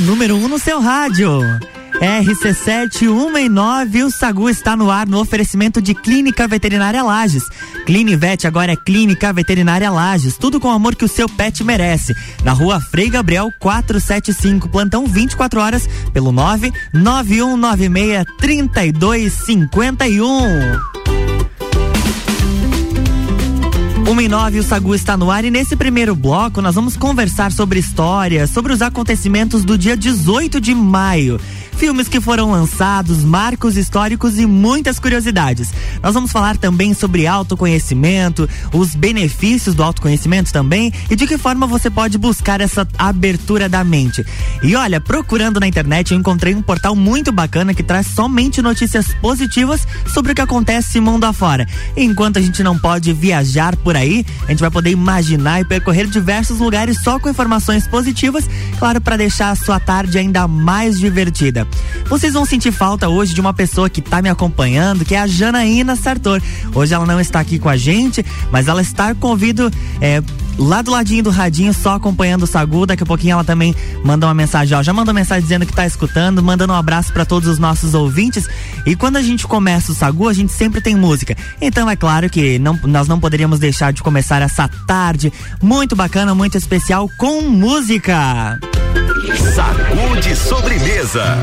número 1 um no seu rádio. RC7 1 e 9, o Sagu está no ar no oferecimento de Clínica Veterinária Lages. Clinivete agora é Clínica Veterinária Lages, tudo com o amor que o seu pet merece. Na rua Frei Gabriel 475, plantão 24 horas, pelo 99196 3251. Uma e nove, o Sagu está no ar e nesse primeiro bloco nós vamos conversar sobre história, sobre os acontecimentos do dia 18 de maio filmes que foram lançados, marcos históricos e muitas curiosidades. Nós vamos falar também sobre autoconhecimento, os benefícios do autoconhecimento também e de que forma você pode buscar essa abertura da mente. E olha, procurando na internet eu encontrei um portal muito bacana que traz somente notícias positivas sobre o que acontece mundo afora. Enquanto a gente não pode viajar por aí, a gente vai poder imaginar e percorrer diversos lugares só com informações positivas, claro, para deixar a sua tarde ainda mais divertida. Vocês vão sentir falta hoje de uma pessoa que está me acompanhando, que é a Janaína Sartor. Hoje ela não está aqui com a gente, mas ela está convido é, lá do ladinho do radinho, só acompanhando o Sagu. Daqui a pouquinho ela também manda uma mensagem, ó, já mandou mensagem dizendo que está escutando, mandando um abraço para todos os nossos ouvintes. E quando a gente começa o Sagu, a gente sempre tem música. Então é claro que não, nós não poderíamos deixar de começar essa tarde muito bacana, muito especial com música. Sagu de sobremesa.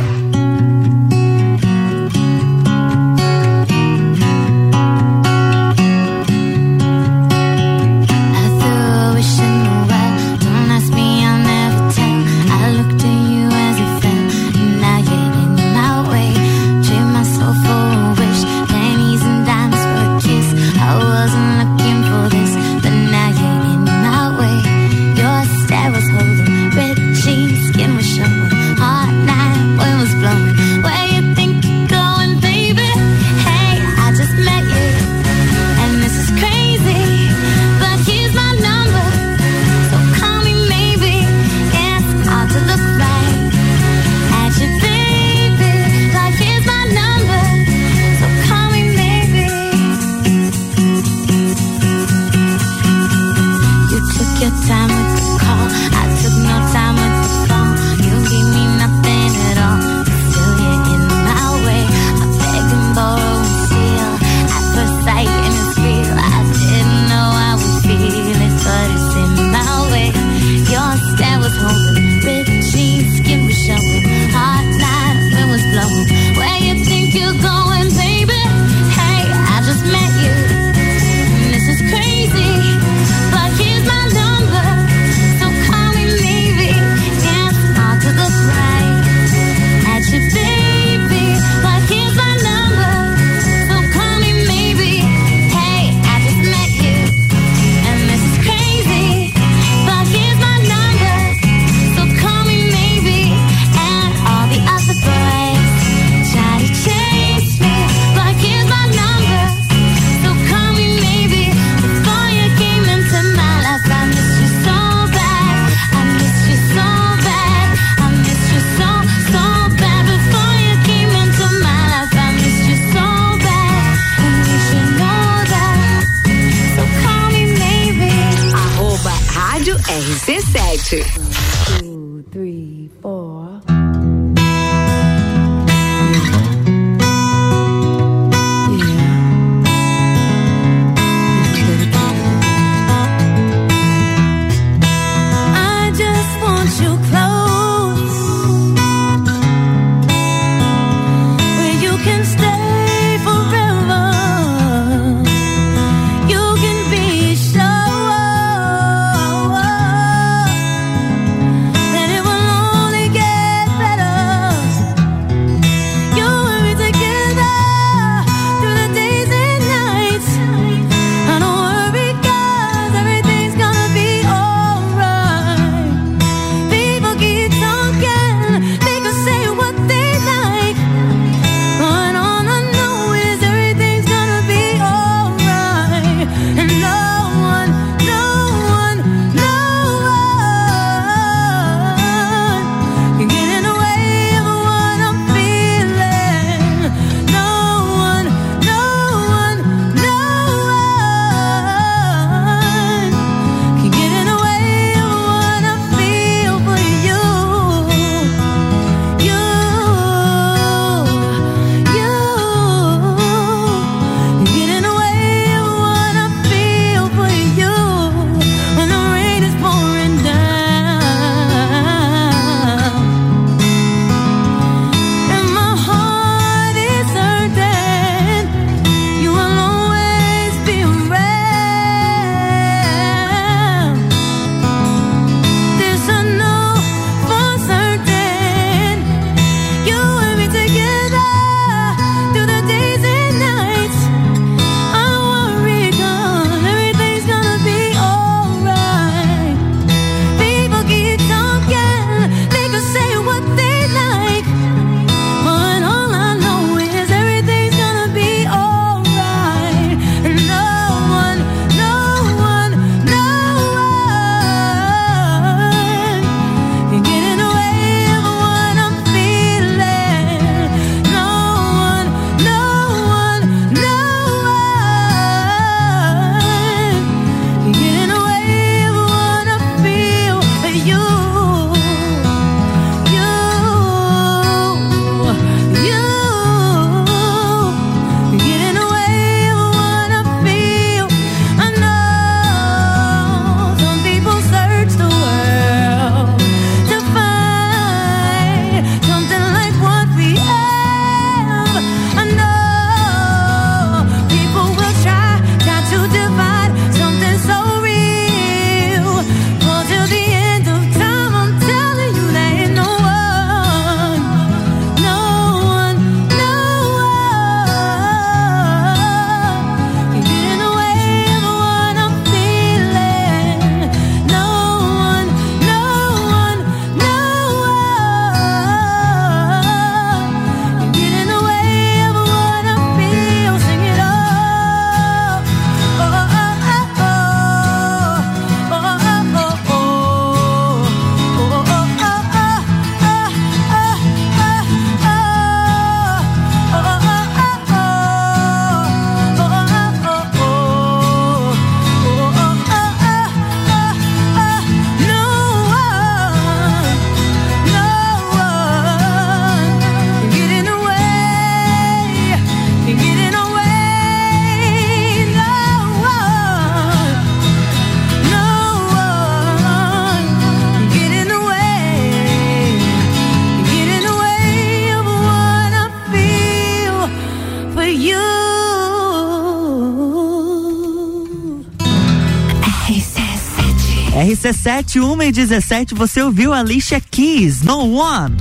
RC7, 1 e 17, você ouviu a Alicia Keys, No One.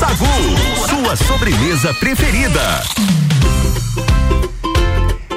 Sagu, sua sobremesa preferida.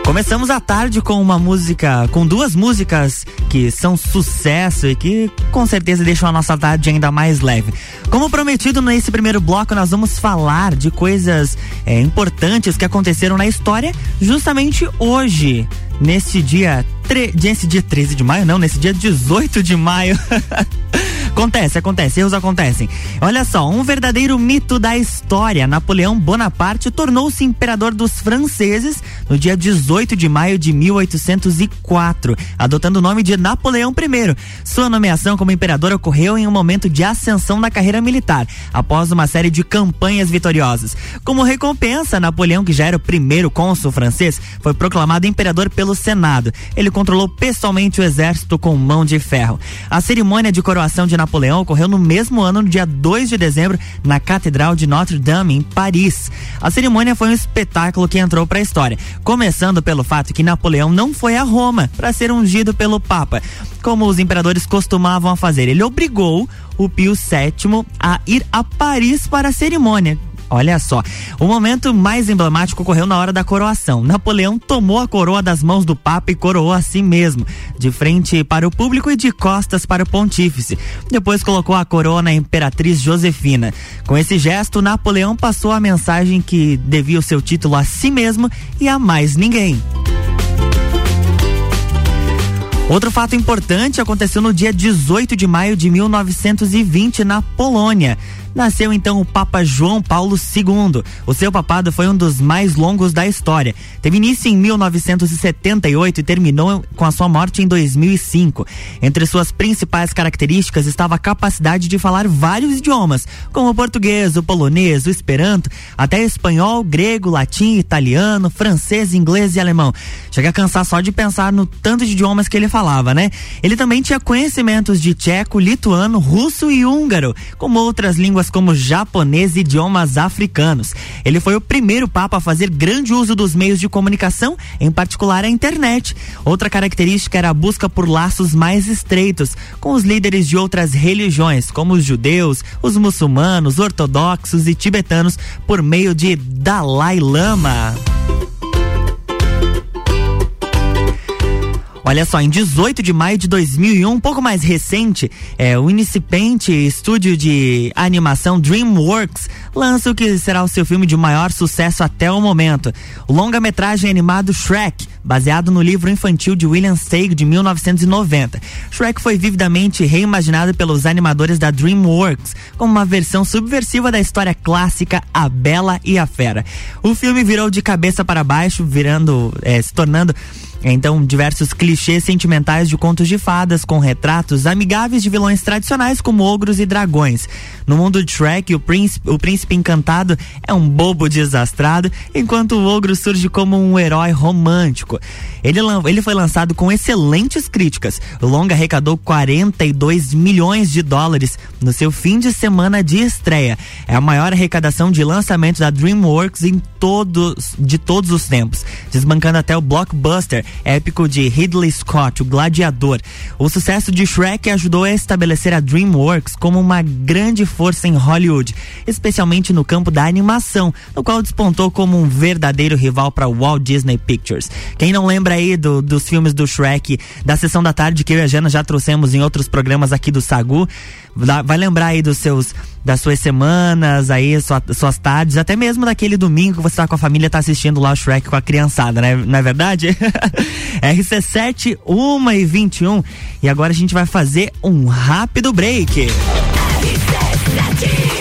Começamos a tarde com uma música, com duas músicas que são sucesso e que com certeza deixam a nossa tarde ainda mais leve. Como prometido nesse primeiro bloco, nós vamos falar de coisas é, importantes que aconteceram na história justamente hoje, nesse dia, tre nesse dia 13 de maio, não, nesse dia 18 de maio. Acontece, acontece, erros acontecem. Olha só, um verdadeiro mito da história. Napoleão Bonaparte tornou-se imperador dos franceses no dia 18 de maio de 1804, adotando o nome de Napoleão I. Sua nomeação como imperador ocorreu em um momento de ascensão na carreira militar, após uma série de campanhas vitoriosas. Como recompensa, Napoleão, que já era o primeiro cônsul francês, foi proclamado imperador pelo Senado. Ele controlou pessoalmente o exército com mão de ferro. A cerimônia de coroação de Napoleão Napoleão ocorreu no mesmo ano, no dia 2 de dezembro, na Catedral de Notre-Dame, em Paris. A cerimônia foi um espetáculo que entrou para a história, começando pelo fato que Napoleão não foi a Roma para ser ungido pelo Papa, como os imperadores costumavam fazer. Ele obrigou o Pio VII a ir a Paris para a cerimônia, Olha só, o momento mais emblemático ocorreu na hora da coroação. Napoleão tomou a coroa das mãos do Papa e coroou a si mesmo, de frente para o público e de costas para o pontífice. Depois colocou a coroa na imperatriz Josefina. Com esse gesto, Napoleão passou a mensagem que devia o seu título a si mesmo e a mais ninguém. Outro fato importante aconteceu no dia 18 de maio de 1920 na Polônia nasceu então o Papa João Paulo II. O seu papado foi um dos mais longos da história. Teve início em 1978 e terminou com a sua morte em 2005. Entre suas principais características estava a capacidade de falar vários idiomas, como o português, o polonês, o esperanto, até espanhol, grego, latim, italiano, francês, inglês e alemão. Chega a cansar só de pensar no tanto de idiomas que ele falava, né? Ele também tinha conhecimentos de tcheco, lituano, russo e húngaro, como outras línguas como japonês e idiomas africanos. Ele foi o primeiro papa a fazer grande uso dos meios de comunicação, em particular a internet. Outra característica era a busca por laços mais estreitos com os líderes de outras religiões, como os judeus, os muçulmanos, ortodoxos e tibetanos, por meio de Dalai Lama. Olha só, em 18 de maio de 2001, um pouco mais recente, é, o incipiente estúdio de animação DreamWorks lança o que será o seu filme de maior sucesso até o momento. O longa-metragem animado Shrek, baseado no livro infantil de William Steig de 1990. Shrek foi vividamente reimaginado pelos animadores da DreamWorks como uma versão subversiva da história clássica A Bela e a Fera. O filme virou de cabeça para baixo, virando, é, se tornando então, diversos clichês sentimentais de contos de fadas com retratos amigáveis de vilões tradicionais como ogros e dragões. No mundo de Shrek, o príncipe, o príncipe encantado é um bobo desastrado, enquanto o ogro surge como um herói romântico. Ele, ele foi lançado com excelentes críticas. O longa arrecadou 42 milhões de dólares no seu fim de semana de estreia. É a maior arrecadação de lançamento da DreamWorks em todos de todos os tempos, desbancando até o blockbuster épico de Ridley Scott, o Gladiador. O sucesso de Shrek ajudou a estabelecer a DreamWorks como uma grande força em Hollywood, especialmente no campo da animação, no qual despontou como um verdadeiro rival para Walt Disney Pictures. Quem não lembra aí do, dos filmes do Shrek, da sessão da tarde que eu e a Jana já trouxemos em outros programas aqui do Sagu, vai lembrar aí dos seus das suas semanas, aí sua, suas tardes, até mesmo daquele domingo que você tá com a família, tá assistindo lá o Shrek com a criançada, né? Não é verdade? RC7, 1 e 21 e agora a gente vai fazer um rápido break. RC7.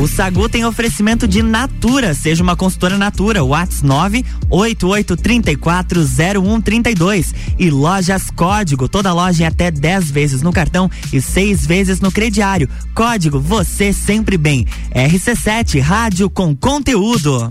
O Sagu tem oferecimento de Natura. Seja uma consultora Natura. Whats 988340132. E lojas Código. Toda loja em até 10 vezes no cartão e 6 vezes no crediário. Código Você Sempre Bem. RC7 Rádio com conteúdo.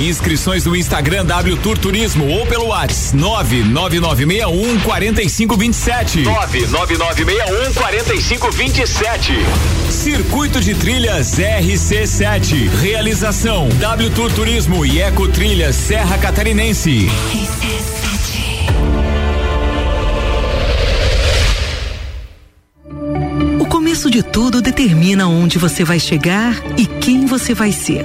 Inscrições no Instagram W Tour Turismo ou pelo WhatsApp 99961 4527. 99961 4527. Circuito de Trilhas RC7. Realização W Tour Turismo e Eco Trilhas Serra Catarinense. O começo de tudo determina onde você vai chegar e quem você vai ser.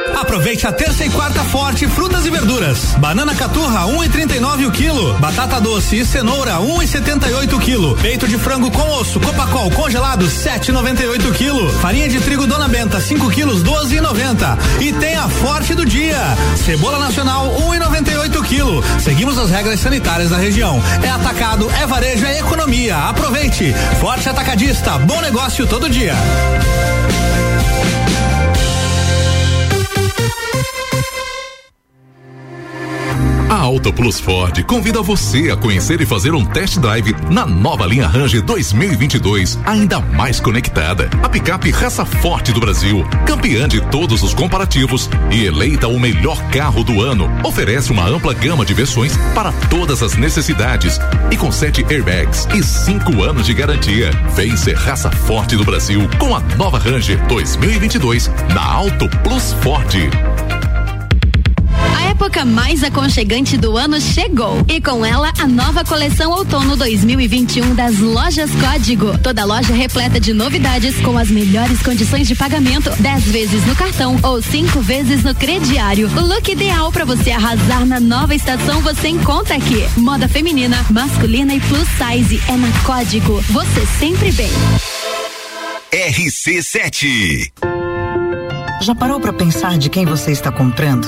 Aproveite a terça e quarta forte frutas e verduras. Banana caturra 1,39 o quilo. Batata doce e cenoura 1,78 o quilo. Peito de frango com osso Copacol congelado 7,98 o quilo. Farinha de trigo Dona Benta 5 quilos 12,90. E tem a forte do dia. Cebola nacional 1,98 o quilo. Seguimos as regras sanitárias da região. É atacado, é varejo, é economia. Aproveite. Forte atacadista. Bom negócio todo dia. Auto Plus Ford convida você a conhecer e fazer um test drive na nova linha Ranger 2022, ainda mais conectada. A picape raça forte do Brasil, campeã de todos os comparativos e eleita o melhor carro do ano, oferece uma ampla gama de versões para todas as necessidades e com sete airbags e cinco anos de garantia. Vem ser raça forte do Brasil com a nova Ranger 2022 na Auto Plus Ford. A época mais aconchegante do ano chegou e com ela a nova coleção outono 2021 das lojas Código. Toda loja repleta de novidades com as melhores condições de pagamento, 10 vezes no cartão ou cinco vezes no crediário. O look ideal para você arrasar na nova estação você encontra aqui. Moda feminina, masculina e plus size é na Código. Você sempre bem. RC7. Já parou para pensar de quem você está comprando?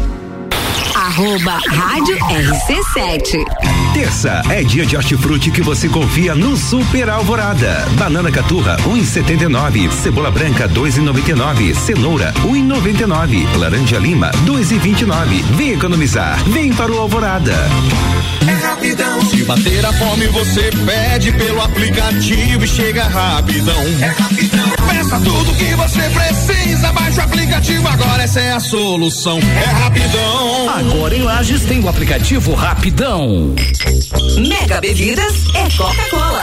Arroba Rádio RC7. Terça é dia de hortifruti que você confia no Super Alvorada. Banana caturra 1,79, cebola branca 2,99, cenoura 1,99, laranja lima 2,29. Vem economizar, vem para o Alvorada. É rapidão. Se bater a fome, você pede pelo aplicativo e chega rapidão. É rapidão. Peça tudo que você precisa, baixa o aplicativo agora, essa é a solução. É rapidão. Agora em Lages tem o aplicativo Rapidão. Mega Bebidas é Coca-Cola.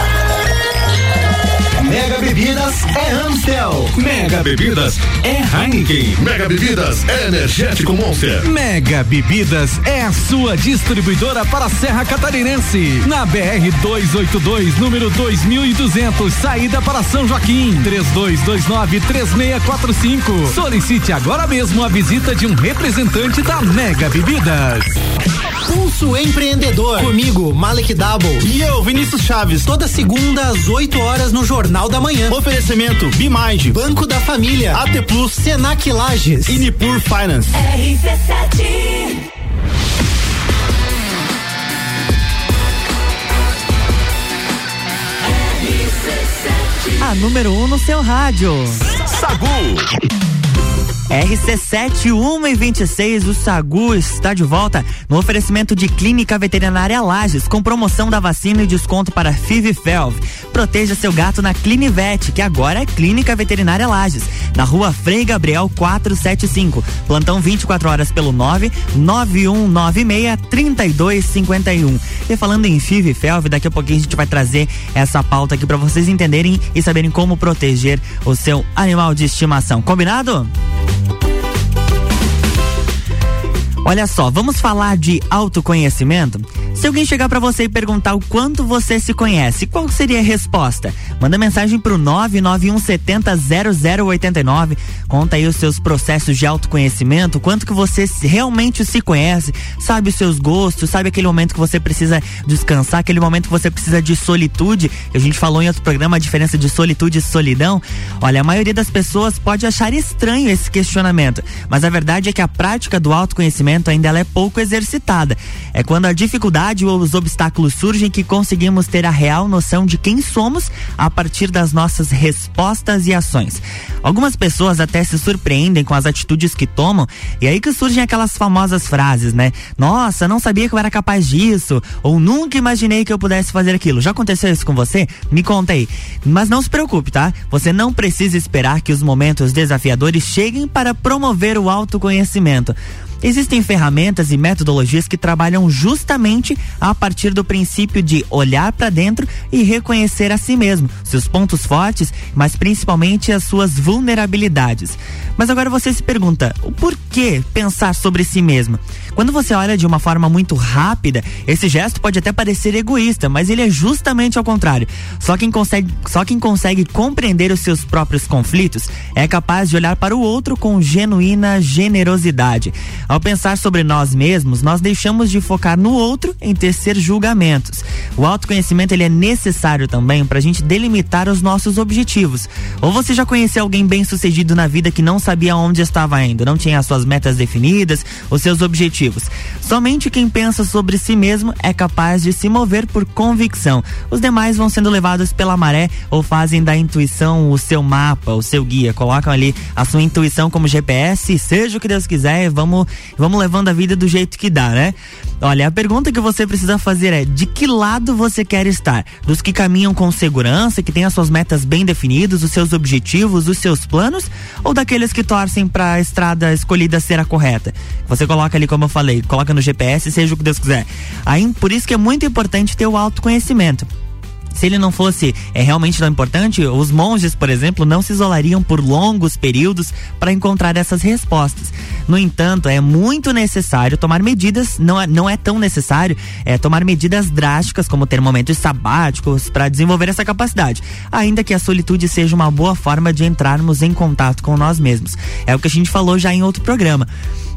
Mega Bebidas é Amstel. Mega Bebidas é Heineken. Mega Bebidas é Energético Monster. Mega Bebidas é a sua distribuidora para a Serra Catarinense. Na BR 282, número 2200, saída para São Joaquim. 3229-3645. Solicite agora mesmo a visita de um representante da Mega Bebidas. Pulso Empreendedor. Comigo, Malek Double. E eu, Vinícius Chaves. Toda segunda às 8 horas no Jornal Jornal da Manhã. Oferecimento Bimage, Banco da Família, AT Plus, Senac Lages e Nipur Finance. RC7 A número 1 um no seu rádio. Sagu. RC7 1 e 26, o Sagu está de volta no oferecimento de Clínica Veterinária Lages, com promoção da vacina e desconto para FIV-FeLV. Proteja seu gato na Clinivet, que agora é Clínica Veterinária Lages, na rua Frei Gabriel 475. Plantão 24 horas pelo 9 9196 3251. E falando em FIV-FeLV, daqui a pouquinho a gente vai trazer essa pauta aqui para vocês entenderem e saberem como proteger o seu animal de estimação. Combinado? Olha só, vamos falar de autoconhecimento? Se alguém chegar para você e perguntar o quanto você se conhece, qual seria a resposta? Manda mensagem pro 991700089. Conta aí os seus processos de autoconhecimento, quanto que você realmente se conhece, sabe os seus gostos, sabe aquele momento que você precisa descansar, aquele momento que você precisa de solitude. A gente falou em outro programa a diferença de solitude e solidão. Olha, a maioria das pessoas pode achar estranho esse questionamento, mas a verdade é que a prática do autoconhecimento ainda ela é pouco exercitada. É quando a dificuldade ou os obstáculos surgem que conseguimos ter a real noção de quem somos a partir das nossas respostas e ações. Algumas pessoas até se surpreendem com as atitudes que tomam e aí que surgem aquelas famosas frases, né? Nossa, não sabia que eu era capaz disso ou nunca imaginei que eu pudesse fazer aquilo. Já aconteceu isso com você? Me conta aí. Mas não se preocupe, tá? Você não precisa esperar que os momentos desafiadores cheguem para promover o autoconhecimento. Existem ferramentas e metodologias que trabalham justamente a partir do princípio de olhar para dentro e reconhecer a si mesmo, seus pontos fortes, mas principalmente as suas vulnerabilidades. Mas agora você se pergunta, o porquê pensar sobre si mesmo? Quando você olha de uma forma muito rápida, esse gesto pode até parecer egoísta, mas ele é justamente ao contrário. Só quem consegue, só quem consegue compreender os seus próprios conflitos é capaz de olhar para o outro com genuína generosidade. Ao pensar sobre nós mesmos, nós deixamos de focar no outro em tecer julgamentos. O autoconhecimento ele é necessário também para a gente delimitar os nossos objetivos. Ou você já conheceu alguém bem sucedido na vida que não sabia onde estava indo, não tinha as suas metas definidas, os seus objetivos. Somente quem pensa sobre si mesmo é capaz de se mover por convicção. Os demais vão sendo levados pela maré ou fazem da intuição o seu mapa, o seu guia. Colocam ali a sua intuição como GPS, seja o que Deus quiser, vamos vamos levando a vida do jeito que dá, né? Olha, a pergunta que você precisa fazer é: de que lado você quer estar? Dos que caminham com segurança, que têm as suas metas bem definidas, os seus objetivos, os seus planos, ou daqueles que torcem para a estrada escolhida ser a correta? Você coloca ali, como eu falei, coloca no GPS, seja o que Deus quiser. Aí, por isso que é muito importante ter o autoconhecimento se ele não fosse é, realmente tão importante, os monges, por exemplo, não se isolariam por longos períodos para encontrar essas respostas. No entanto, é muito necessário tomar medidas, não é, não é tão necessário é, tomar medidas drásticas como ter momentos sabáticos para desenvolver essa capacidade, ainda que a solitude seja uma boa forma de entrarmos em contato com nós mesmos. É o que a gente falou já em outro programa.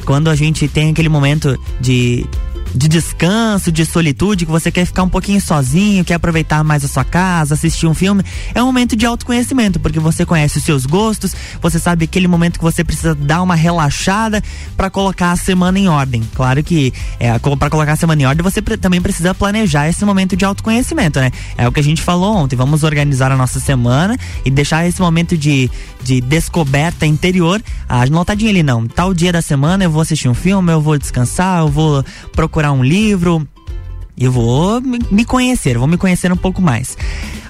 Quando a gente tem aquele momento de de descanso, de solitude, que você quer ficar um pouquinho sozinho, quer aproveitar mais a sua casa, assistir um filme, é um momento de autoconhecimento, porque você conhece os seus gostos, você sabe aquele momento que você precisa dar uma relaxada para colocar a semana em ordem. Claro que é, para colocar a semana em ordem, você também precisa planejar esse momento de autoconhecimento, né? É o que a gente falou ontem, vamos organizar a nossa semana e deixar esse momento de, de descoberta interior anotadinho ali, não. Tal dia da semana eu vou assistir um filme, eu vou descansar, eu vou procurar procurar um livro, eu vou me conhecer, vou me conhecer um pouco mais.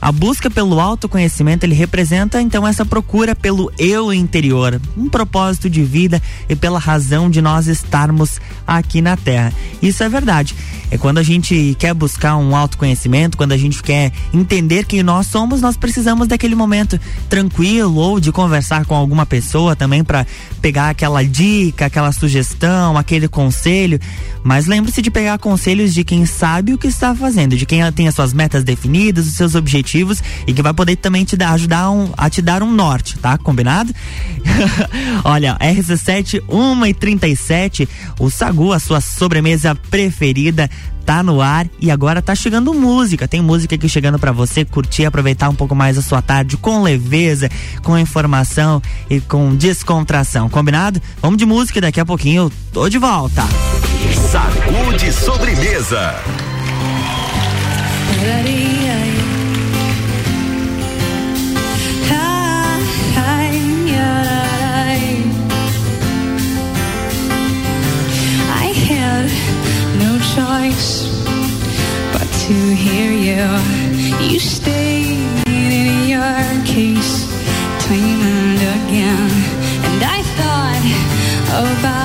A busca pelo autoconhecimento, ele representa então essa procura pelo eu interior, um propósito de vida e pela razão de nós estarmos aqui na Terra. Isso é verdade. É quando a gente quer buscar um autoconhecimento, quando a gente quer entender quem nós somos, nós precisamos daquele momento tranquilo ou de conversar com alguma pessoa também para pegar aquela dica, aquela sugestão, aquele conselho. Mas lembre-se de pegar conselhos de quem sabe o que está fazendo, de quem tem as suas metas definidas, os seus objetivos e que vai poder também te dar, ajudar um, a te dar um norte, tá? Combinado? Olha, RC7 1 e 37, o Sagu, a sua sobremesa preferida, tá no ar e agora tá chegando música. Tem música aqui chegando para você curtir, aproveitar um pouco mais a sua tarde com leveza, com informação e com descontração. Combinado? Vamos de música e daqui a pouquinho eu tô de volta. Sagu de sobremesa. choice hear you. You stayed in your case time and again, and I thought about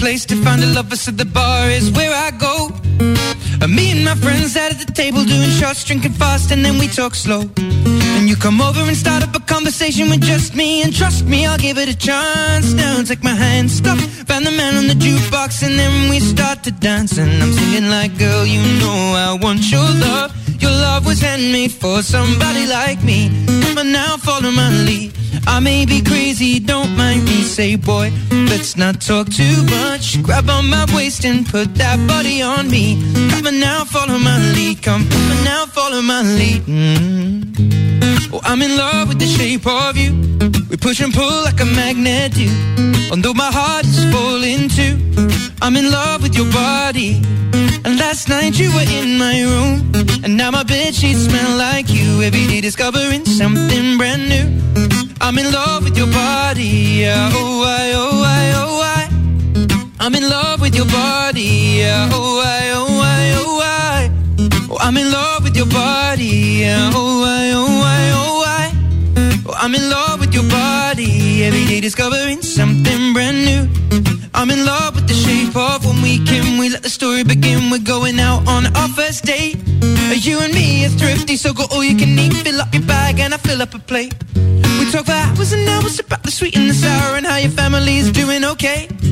place to find a lover, so the bar is where I go. Me and my friends sat at the table doing shots, drinking fast, and then we talk slow. And you come over and start up a conversation with just me, and trust me, I'll give it a chance. Now take my hand, stop, find the man on the jukebox, and then we start to dance. And I'm singing like, girl, you know I want your love. Your love was handmade for somebody like me. But now follow my lead. I may be crazy, don't mind me. Say, boy, let's not talk too much. Grab on my waist and put that body on me. Come on now, follow my lead. Come on now, follow my lead. Mm. Oh, I'm in love with the shape of you. We push and pull like a magnet do. Although my heart is falling too. I'm in love with your body. And last night you were in my room. And now my bed sheets smell like you. Every day discovering something brand new. I'm in love with your body. Yeah. Oh, I, oh, I, oh, I. I'm in love with your body. Yeah. Oh, I, oh, I, oh, I. Oh, I'm in love with your body. Yeah. Oh, I, oh, I, oh, I. Oh, I'm in love with your body. Every day discovering something brand new. I'm in love with the shape of when we can. We let the story begin. We're going out on our first date. You and me are thrifty, so go all you can eat. Fill up your bag and I fill up a plate. We talk for hours and hours about the sweet and the sour and how your family's doing okay.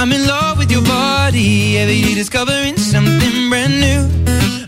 I'm in love with your body. Every day discovering something brand new.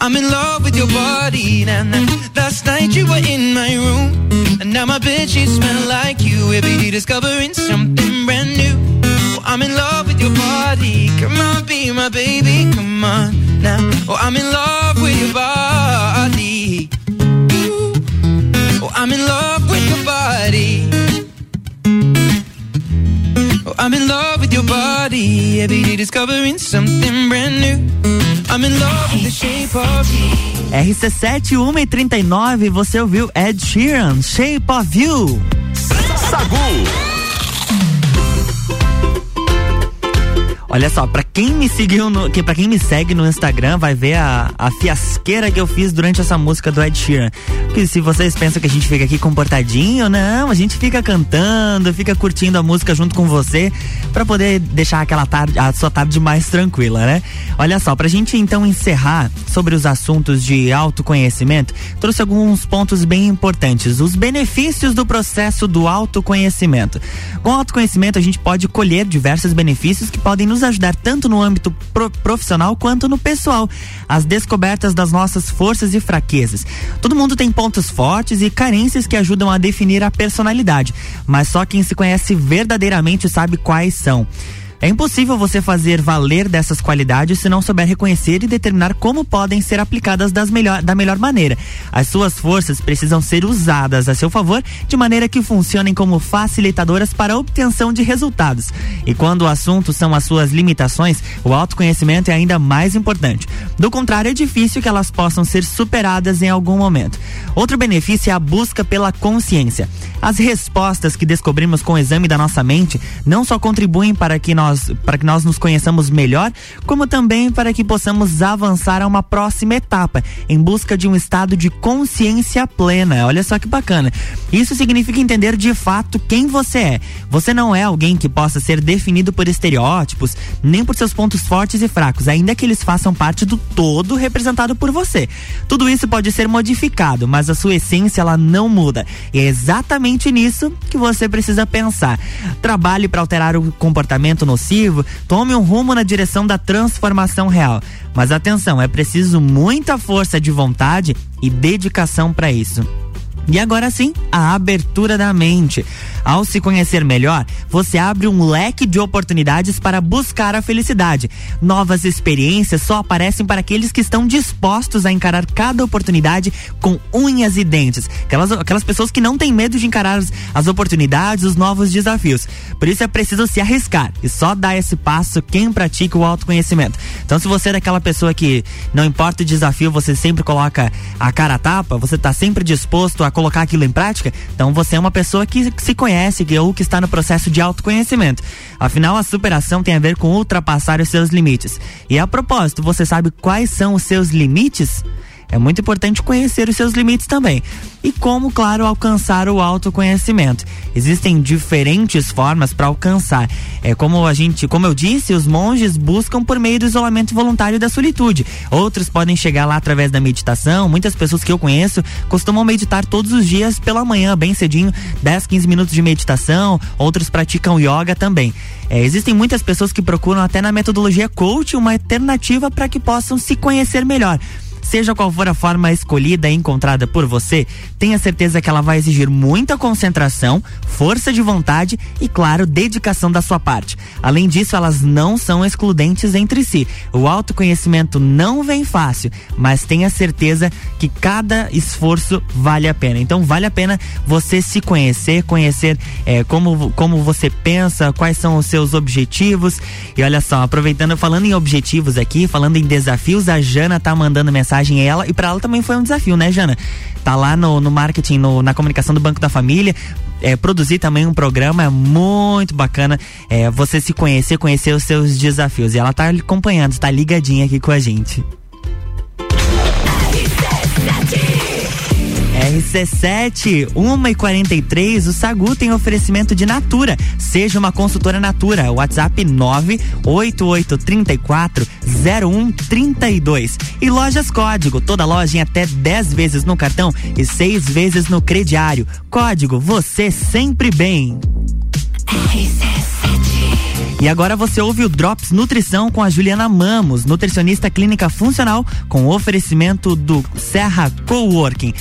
I'm in love with your body. Now, now, last night you were in my room. And now my bed sheets smell like you. Every day discovering something brand new. Oh, I'm in love with your body. Come on, be my baby. Come on now. Oh, I'm in love with your body. I'm in love with your body. Every day discovering something brand new. I'm in love with the shape of you. RC7 1 e 39, você ouviu Ed Sheeran, Shape of You. Sagu. Olha só, pra quem me seguiu no, que para quem me segue no Instagram vai ver a, a fiasqueira que eu fiz durante essa música do Ed Sheeran. Porque se vocês pensam que a gente fica aqui comportadinho, não, a gente fica cantando, fica curtindo a música junto com você para poder deixar aquela tarde, a sua tarde mais tranquila, né? Olha só, pra gente então encerrar sobre os assuntos de autoconhecimento, trouxe alguns pontos bem importantes, os benefícios do processo do autoconhecimento. Com o autoconhecimento a gente pode colher diversos benefícios que podem nos ajudar tanto no âmbito pro profissional quanto no pessoal. As descobertas das nossas forças e fraquezas. Todo mundo tem pontos fortes e carências que ajudam a definir a personalidade, mas só quem se conhece verdadeiramente sabe quais são. É impossível você fazer valer dessas qualidades se não souber reconhecer e determinar como podem ser aplicadas das melhor, da melhor maneira. As suas forças precisam ser usadas a seu favor de maneira que funcionem como facilitadoras para a obtenção de resultados. E quando o assunto são as suas limitações, o autoconhecimento é ainda mais importante. Do contrário, é difícil que elas possam ser superadas em algum momento. Outro benefício é a busca pela consciência. As respostas que descobrimos com o exame da nossa mente não só contribuem para que nós nós, para que nós nos conheçamos melhor, como também para que possamos avançar a uma próxima etapa, em busca de um estado de consciência plena. Olha só que bacana. Isso significa entender de fato quem você é. Você não é alguém que possa ser definido por estereótipos, nem por seus pontos fortes e fracos, ainda que eles façam parte do todo representado por você. Tudo isso pode ser modificado, mas a sua essência ela não muda. E é exatamente nisso que você precisa pensar. Trabalhe para alterar o comportamento no tome um rumo na direção da transformação real. Mas atenção, é preciso muita força de vontade e dedicação para isso. E agora sim, a abertura da mente. Ao se conhecer melhor, você abre um leque de oportunidades para buscar a felicidade. Novas experiências só aparecem para aqueles que estão dispostos a encarar cada oportunidade com unhas e dentes. Aquelas, aquelas pessoas que não têm medo de encarar as, as oportunidades, os novos desafios. Por isso é preciso se arriscar e só dar esse passo quem pratica o autoconhecimento. Então, se você é daquela pessoa que não importa o desafio, você sempre coloca a cara a tapa, você está sempre disposto a colocar aquilo em prática, então você é uma pessoa que, se conhece que, ou que está no processo de autoconhecimento. Afinal, a superação tem a ver com ultrapassar os seus limites. E a propósito, você sabe quais são os seus limites? É muito importante conhecer os seus limites também. E como, claro, alcançar o autoconhecimento. Existem diferentes formas para alcançar. É como a gente, como eu disse, os monges buscam por meio do isolamento voluntário da solitude. Outros podem chegar lá através da meditação. Muitas pessoas que eu conheço costumam meditar todos os dias pela manhã, bem cedinho, 10, 15 minutos de meditação. Outros praticam yoga também. É, existem muitas pessoas que procuram até na metodologia coach uma alternativa para que possam se conhecer melhor. Seja qual for a forma escolhida e encontrada por você, tenha certeza que ela vai exigir muita concentração, força de vontade e, claro, dedicação da sua parte. Além disso, elas não são excludentes entre si. O autoconhecimento não vem fácil, mas tenha certeza que cada esforço vale a pena. Então, vale a pena você se conhecer, conhecer é, como, como você pensa, quais são os seus objetivos. E olha só, aproveitando, falando em objetivos aqui, falando em desafios, a Jana tá mandando mensagem ela e para ela também foi um desafio, né, Jana? Tá lá no, no marketing, no, na comunicação do Banco da Família, é, produzir também um programa muito bacana, é, você se conhecer, conhecer os seus desafios. E ela tá acompanhando, está ligadinha aqui com a gente. RC7, 1 e 43 o Sagu tem oferecimento de Natura. Seja uma consultora Natura. WhatsApp 98834 0132. E Lojas Código, toda loja em até 10 vezes no cartão e 6 vezes no crediário. Código, você sempre bem. E agora você ouve o Drops Nutrição com a Juliana Mamos, nutricionista clínica funcional, com oferecimento do Serra Coworking.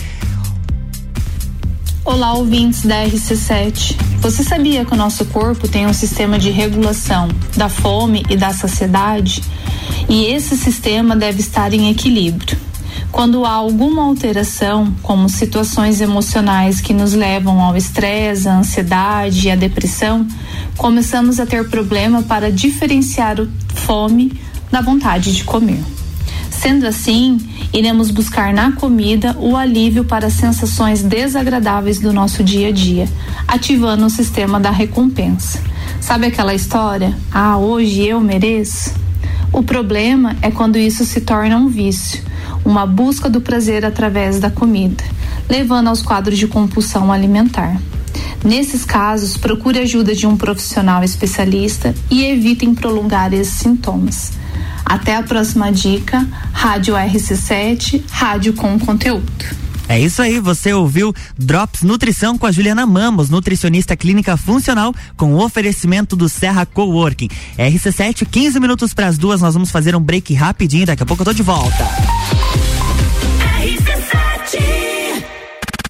Olá, ouvintes da RC7. Você sabia que o nosso corpo tem um sistema de regulação da fome e da saciedade? E esse sistema deve estar em equilíbrio. Quando há alguma alteração, como situações emocionais que nos levam ao estresse, à ansiedade e à depressão, começamos a ter problema para diferenciar o fome da vontade de comer. Sendo assim, iremos buscar na comida o alívio para sensações desagradáveis do nosso dia a dia, ativando o sistema da recompensa. Sabe aquela história? Ah, hoje eu mereço? O problema é quando isso se torna um vício, uma busca do prazer através da comida, levando aos quadros de compulsão alimentar. Nesses casos, procure ajuda de um profissional especialista e evitem prolongar esses sintomas. Até a próxima dica. Rádio RC7, rádio com conteúdo. É isso aí, você ouviu Drops Nutrição com a Juliana Mamos, nutricionista clínica funcional, com o oferecimento do Serra Coworking. RC7, 15 minutos para as duas, nós vamos fazer um break rapidinho, daqui a pouco eu tô de volta.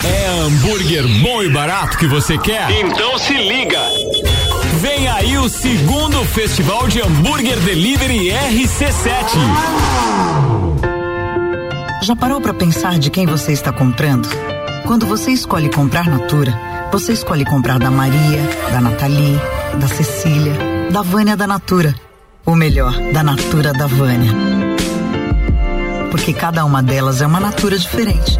É hambúrguer bom e barato que você quer? Então se liga! Vem aí o segundo Festival de Hambúrguer Delivery RC7. Já parou para pensar de quem você está comprando? Quando você escolhe comprar Natura, você escolhe comprar da Maria, da Nathalie, da Cecília, da Vânia da Natura. Ou melhor, da Natura da Vânia. Porque cada uma delas é uma Natura diferente.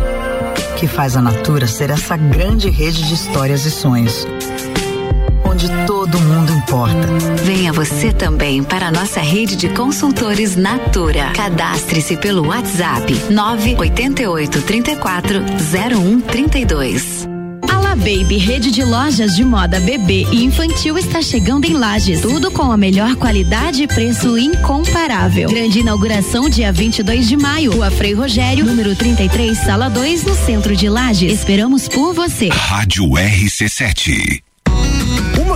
Que faz a Natura ser essa grande rede de histórias e sonhos onde todo mundo importa. Venha você também para a nossa rede de consultores Natura. Cadastre-se pelo WhatsApp 988 34 0132. Baby, rede de lojas de moda bebê e infantil está chegando em Lages. Tudo com a melhor qualidade e preço incomparável. Grande inauguração dia 22 de maio. Rua Frei Rogério, número 33, sala 2, no centro de Lages. Esperamos por você. Rádio RC7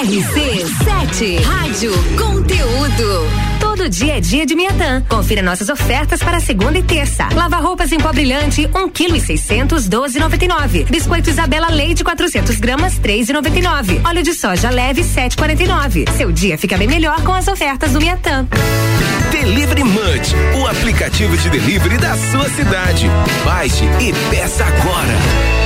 RC7 Rádio Conteúdo. Todo dia é dia de Miatã. Confira nossas ofertas para segunda e terça. Lava roupas em pó brilhante, um quilo e seiscentos, doze noventa e nove. Biscoito Isabela Leite, 400 gramas, três e noventa e nove. Óleo de soja leve, sete quarenta e nove. Seu dia fica bem melhor com as ofertas do Miatã. Delivery Munch, o aplicativo de delivery da sua cidade. Baixe e peça agora.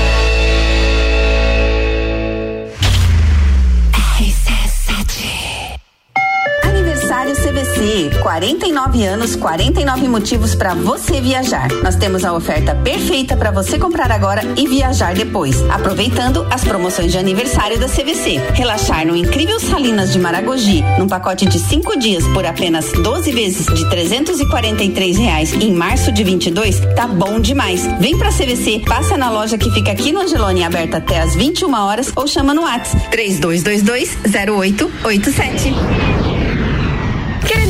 49 anos, 49 motivos para você viajar. Nós temos a oferta perfeita para você comprar agora e viajar depois, aproveitando as promoções de aniversário da CVC. Relaxar no incrível Salinas de Maragogi, num pacote de cinco dias por apenas 12 vezes de 343 reais em março de 22, tá bom demais. Vem pra CVC, passa na loja que fica aqui no Angelone, aberta até às 21 horas ou chama no WhatsApp 3222 0887. Querendo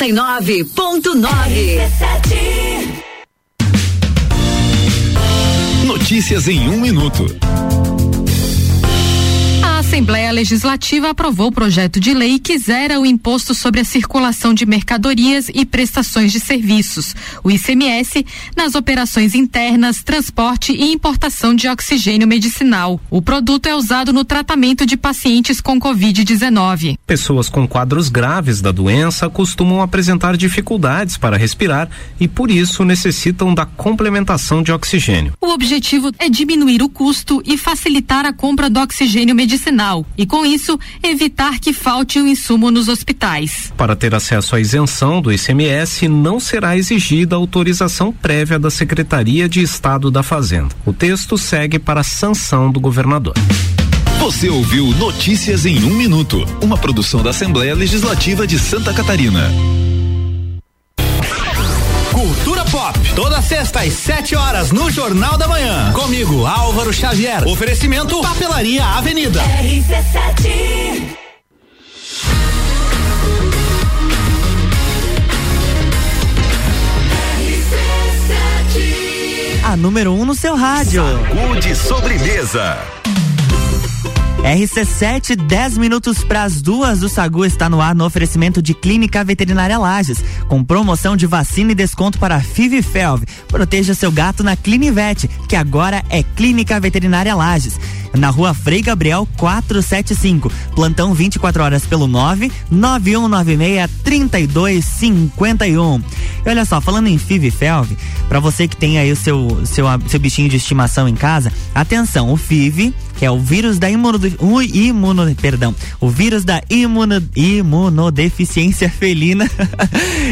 89.9. Notícias em um minuto. A Assembleia Legislativa aprovou o projeto de lei que zera o imposto sobre a circulação de mercadorias e prestações de serviços, o ICMS, nas operações internas, transporte e importação de oxigênio medicinal. O produto é usado no tratamento de pacientes com Covid-19. Pessoas com quadros graves da doença costumam apresentar dificuldades para respirar e, por isso, necessitam da complementação de oxigênio. O objetivo é diminuir o custo e facilitar a compra do oxigênio medicinal e, com isso, evitar que falte o insumo nos hospitais. Para ter acesso à isenção do ICMS, não será exigida autorização prévia da Secretaria de Estado da Fazenda. O texto segue para a sanção do governador. Você ouviu Notícias em um Minuto, uma produção da Assembleia Legislativa de Santa Catarina. Cultura Pop, toda sexta às 7 horas no Jornal da Manhã. Comigo, Álvaro Xavier. Oferecimento Papelaria Avenida. RC7. A número 1 um no seu rádio. Saúde sobremesa. RC7, 10 minutos para as duas do Sagu está no ar no oferecimento de Clínica Veterinária Lages, com promoção de vacina e desconto para FIV-FeLV. Proteja seu gato na Clinivet, que agora é Clínica Veterinária Lages. Na rua Frei Gabriel 475. Plantão 24 horas pelo 9 9196 3251. E olha só, falando em FIV-FeLV, para você que tem aí o seu, seu, seu bichinho de estimação em casa, atenção, o FIV que é o vírus da imuno, imuno perdão, o vírus da imuno, imunodeficiência felina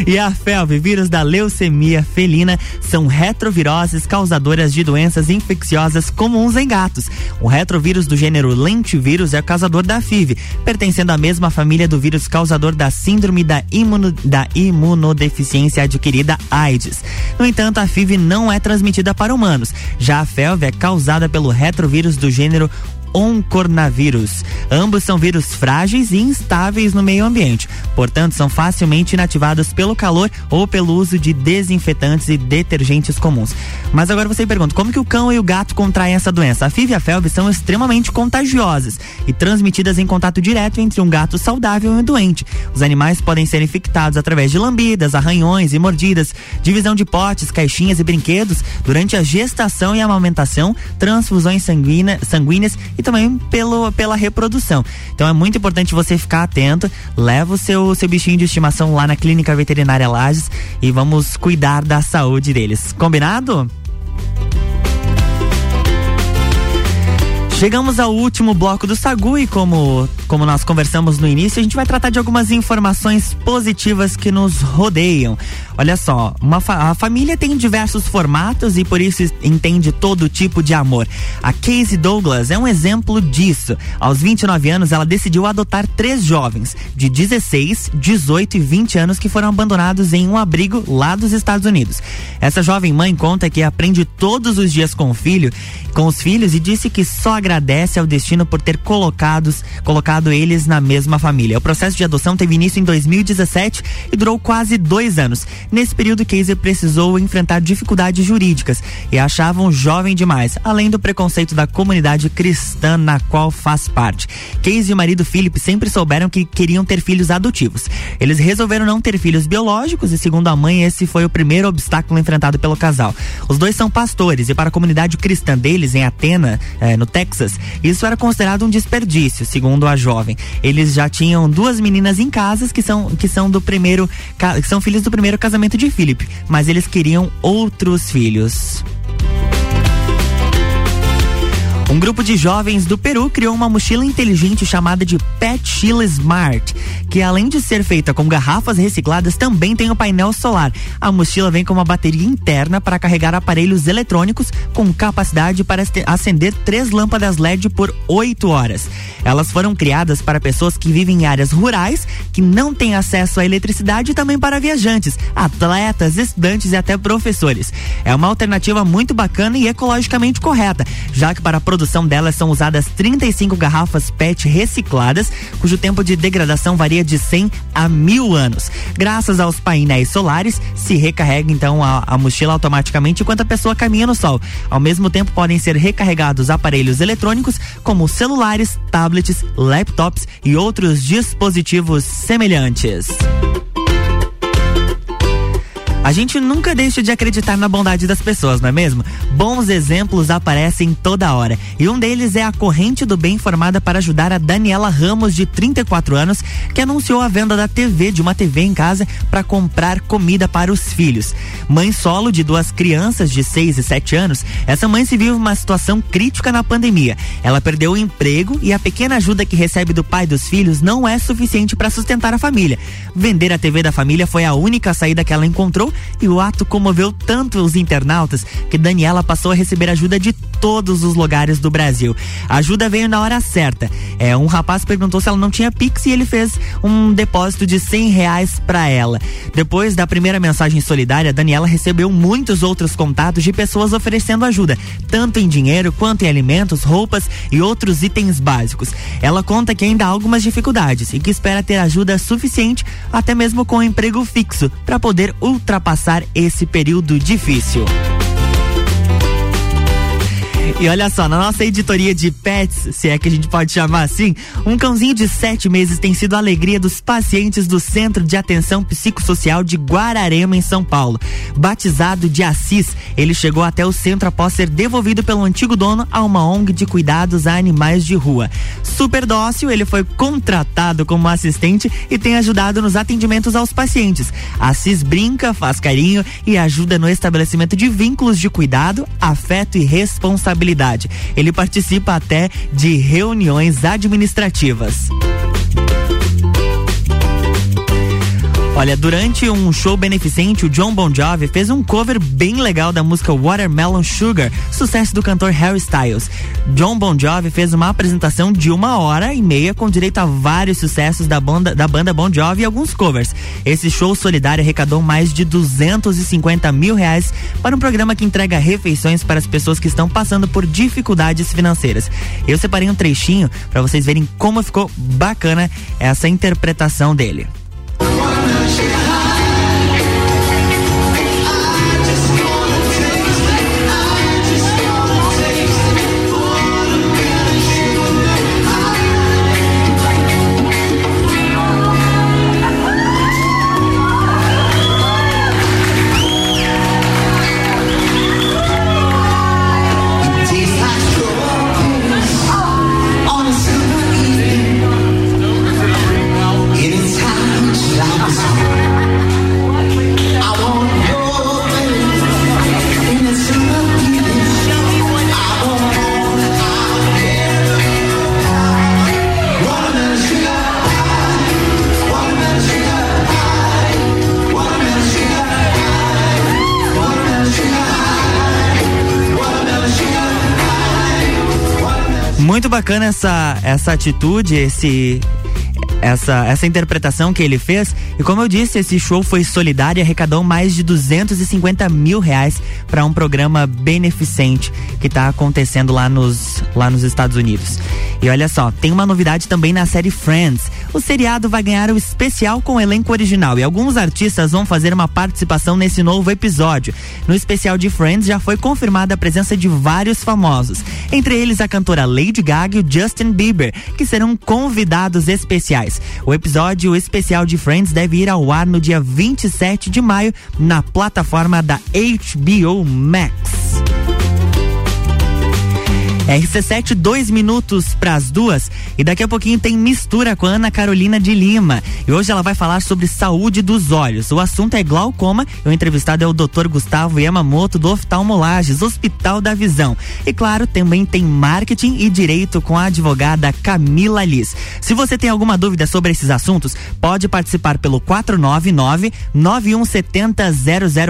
e a FeLV, vírus da leucemia felina, são retroviroses causadoras de doenças infecciosas comuns em gatos. O retrovírus do gênero lentivírus é o causador da FIV, pertencendo à mesma família do vírus causador da síndrome da, imuno, da imunodeficiência adquirida AIDS. No entanto, a FIV não é transmitida para humanos. Já a FeLV é causada pelo retrovírus do gênero oncornavírus. Ambos são vírus frágeis e instáveis no meio ambiente, portanto, são facilmente inativados pelo calor ou pelo uso de desinfetantes e detergentes comuns. Mas agora você pergunta, como que o cão e o gato contraem essa doença? A FIV e a FeLV são extremamente contagiosas e transmitidas em contato direto entre um gato saudável e um doente. Os animais podem ser infectados através de lambidas, arranhões e mordidas, divisão de potes, caixinhas e brinquedos durante a gestação e amamentação, transfusões sanguíneas e também pelo, pela reprodução. Então é muito importante você ficar atento, leva o seu, seu bichinho de estimação lá na clínica veterinária Lages e vamos cuidar da saúde deles. Combinado? Chegamos ao último bloco do Sagu e como, como nós conversamos no início, a gente vai tratar de algumas informações positivas que nos rodeiam. Olha só, uma fa a família tem diversos formatos e por isso entende todo tipo de amor. A Casey Douglas é um exemplo disso. Aos 29 anos, ela decidiu adotar três jovens de 16, 18 e 20 anos que foram abandonados em um abrigo lá dos Estados Unidos. Essa jovem mãe conta que aprende todos os dias com o filho, com os filhos e disse que só agradece ao destino por ter colocados, colocado eles na mesma família. O processo de adoção teve início em 2017 e durou quase dois anos. Nesse período, Kaiser precisou enfrentar dificuldades jurídicas e achavam jovem demais, além do preconceito da comunidade cristã na qual faz parte. Casey e o marido Philip sempre souberam que queriam ter filhos adotivos. Eles resolveram não ter filhos biológicos e, segundo a mãe, esse foi o primeiro obstáculo enfrentado pelo casal. Os dois são pastores e, para a comunidade cristã deles, em Atena, eh, no Texas, Isso era considerado um desperdício, segundo a jovem. Eles já tinham duas meninas em casa que são, que são do primeiro, que são filhos do primeiro casamento de Philip, mas eles queriam outros filhos. Um grupo de jovens do Peru criou uma mochila inteligente chamada de Pet Chila Smart, que além de ser feita com garrafas recicladas, também tem o um painel solar. A mochila vem com uma bateria interna para carregar aparelhos eletrônicos com capacidade para acender três lâmpadas LED por oito horas. Elas foram criadas para pessoas que vivem em áreas rurais, que não têm acesso à eletricidade e também para viajantes, atletas, estudantes e até professores. É uma alternativa muito bacana e ecologicamente correta, já que para a produção delas são usadas 35 garrafas PET recicladas, cujo tempo de degradação varia de 100 a mil anos. Graças aos painéis solares, se recarrega então a, a mochila automaticamente enquanto a pessoa caminha no sol. Ao mesmo tempo, podem ser recarregados aparelhos eletrônicos como celulares, tablets, laptops e outros dispositivos semelhantes. A gente nunca deixa de acreditar na bondade das pessoas, não é mesmo? Bons exemplos aparecem toda hora. E um deles é a Corrente do Bem formada para ajudar a Daniela Ramos, de 34 anos, que anunciou a venda da TV, de uma TV em casa, para comprar comida para os filhos. Mãe solo de duas crianças de 6 e 7 anos, essa mãe se viu uma situação crítica na pandemia. Ela perdeu o emprego e a pequena ajuda que recebe do pai dos filhos não é suficiente para sustentar a família. Vender a TV da família foi a única saída que ela encontrou e o ato comoveu tanto os internautas que Daniela passou a receber ajuda de todos os lugares do Brasil. A ajuda veio na hora certa. É, um rapaz perguntou se ela não tinha Pix e ele fez um depósito de cem reais para ela. Depois da primeira mensagem solidária, Daniela recebeu muitos outros contatos de pessoas oferecendo ajuda, tanto em dinheiro quanto em alimentos, roupas e outros itens básicos. Ela conta que ainda há algumas dificuldades e que espera ter ajuda suficiente, até mesmo com um emprego fixo, para poder ultrapassar esse período difícil. E olha só, na nossa editoria de pets, se é que a gente pode chamar assim, um cãozinho de sete meses tem sido a alegria dos pacientes do Centro de Atenção Psicossocial de Guararema, em São Paulo. Batizado de Assis, ele chegou até o centro após ser devolvido pelo antigo dono a uma ONG de cuidados a animais de rua. Super dócil, ele foi contratado como assistente e tem ajudado nos atendimentos aos pacientes. Assis brinca, faz carinho e ajuda no estabelecimento de vínculos de cuidado, afeto e responsabilidade ele participa até de reuniões administrativas. Olha, durante um show beneficente, o John Bon Jovi fez um cover bem legal da música Watermelon Sugar, sucesso do cantor Harry Styles. John Bon Jovi fez uma apresentação de uma hora e meia com direito a vários sucessos da banda, da banda Bon Jovi e alguns covers. Esse show solidário arrecadou mais de 250 mil reais para um programa que entrega refeições para as pessoas que estão passando por dificuldades financeiras. Eu separei um trechinho para vocês verem como ficou bacana essa interpretação dele. Bacana essa, essa atitude, esse essa, essa interpretação que ele fez. E como eu disse, esse show foi solidário e arrecadou mais de 250 mil reais para um programa beneficente que está acontecendo lá nos, lá nos Estados Unidos. E olha só, tem uma novidade também na série Friends. O seriado vai ganhar o especial com o elenco original e alguns artistas vão fazer uma participação nesse novo episódio. No especial de Friends já foi confirmada a presença de vários famosos, entre eles a cantora Lady Gaga e o Justin Bieber, que serão convidados especiais. O episódio especial de Friends deve ir ao ar no dia 27 de maio na plataforma da HBO Max. RC7, dois minutos para as duas. E daqui a pouquinho tem mistura com a Ana Carolina de Lima. E hoje ela vai falar sobre saúde dos olhos. O assunto é glaucoma. E o entrevistado é o Dr. Gustavo Yamamoto, do Oftalmolages, Hospital da Visão. E claro, também tem marketing e direito com a advogada Camila Liz. Se você tem alguma dúvida sobre esses assuntos, pode participar pelo 499 9170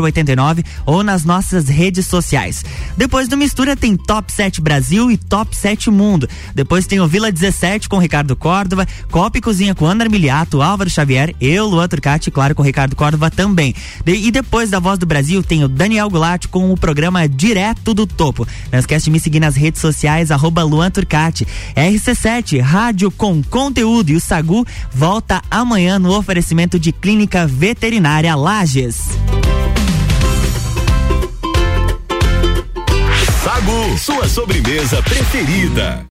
0089 ou nas nossas redes sociais. Depois do Mistura tem Top 7 Brasil e Top 7 Mundo. Depois tem o Vila 17 com Ricardo Córdova, Copa e Cozinha com Ana Armiliato, Álvaro Xavier, eu, Luan Turcati, claro, com Ricardo Córdova também. De, e depois da Voz do Brasil tem o Daniel Goulart com o programa Direto do Topo. Não esquece de me seguir nas redes sociais, arroba Luan Turcati. RC7, rádio com conteúdo e o Sagu volta amanhã no oferecimento de Clínica Veterinária Lages. Sagu, sua sobremesa preferida.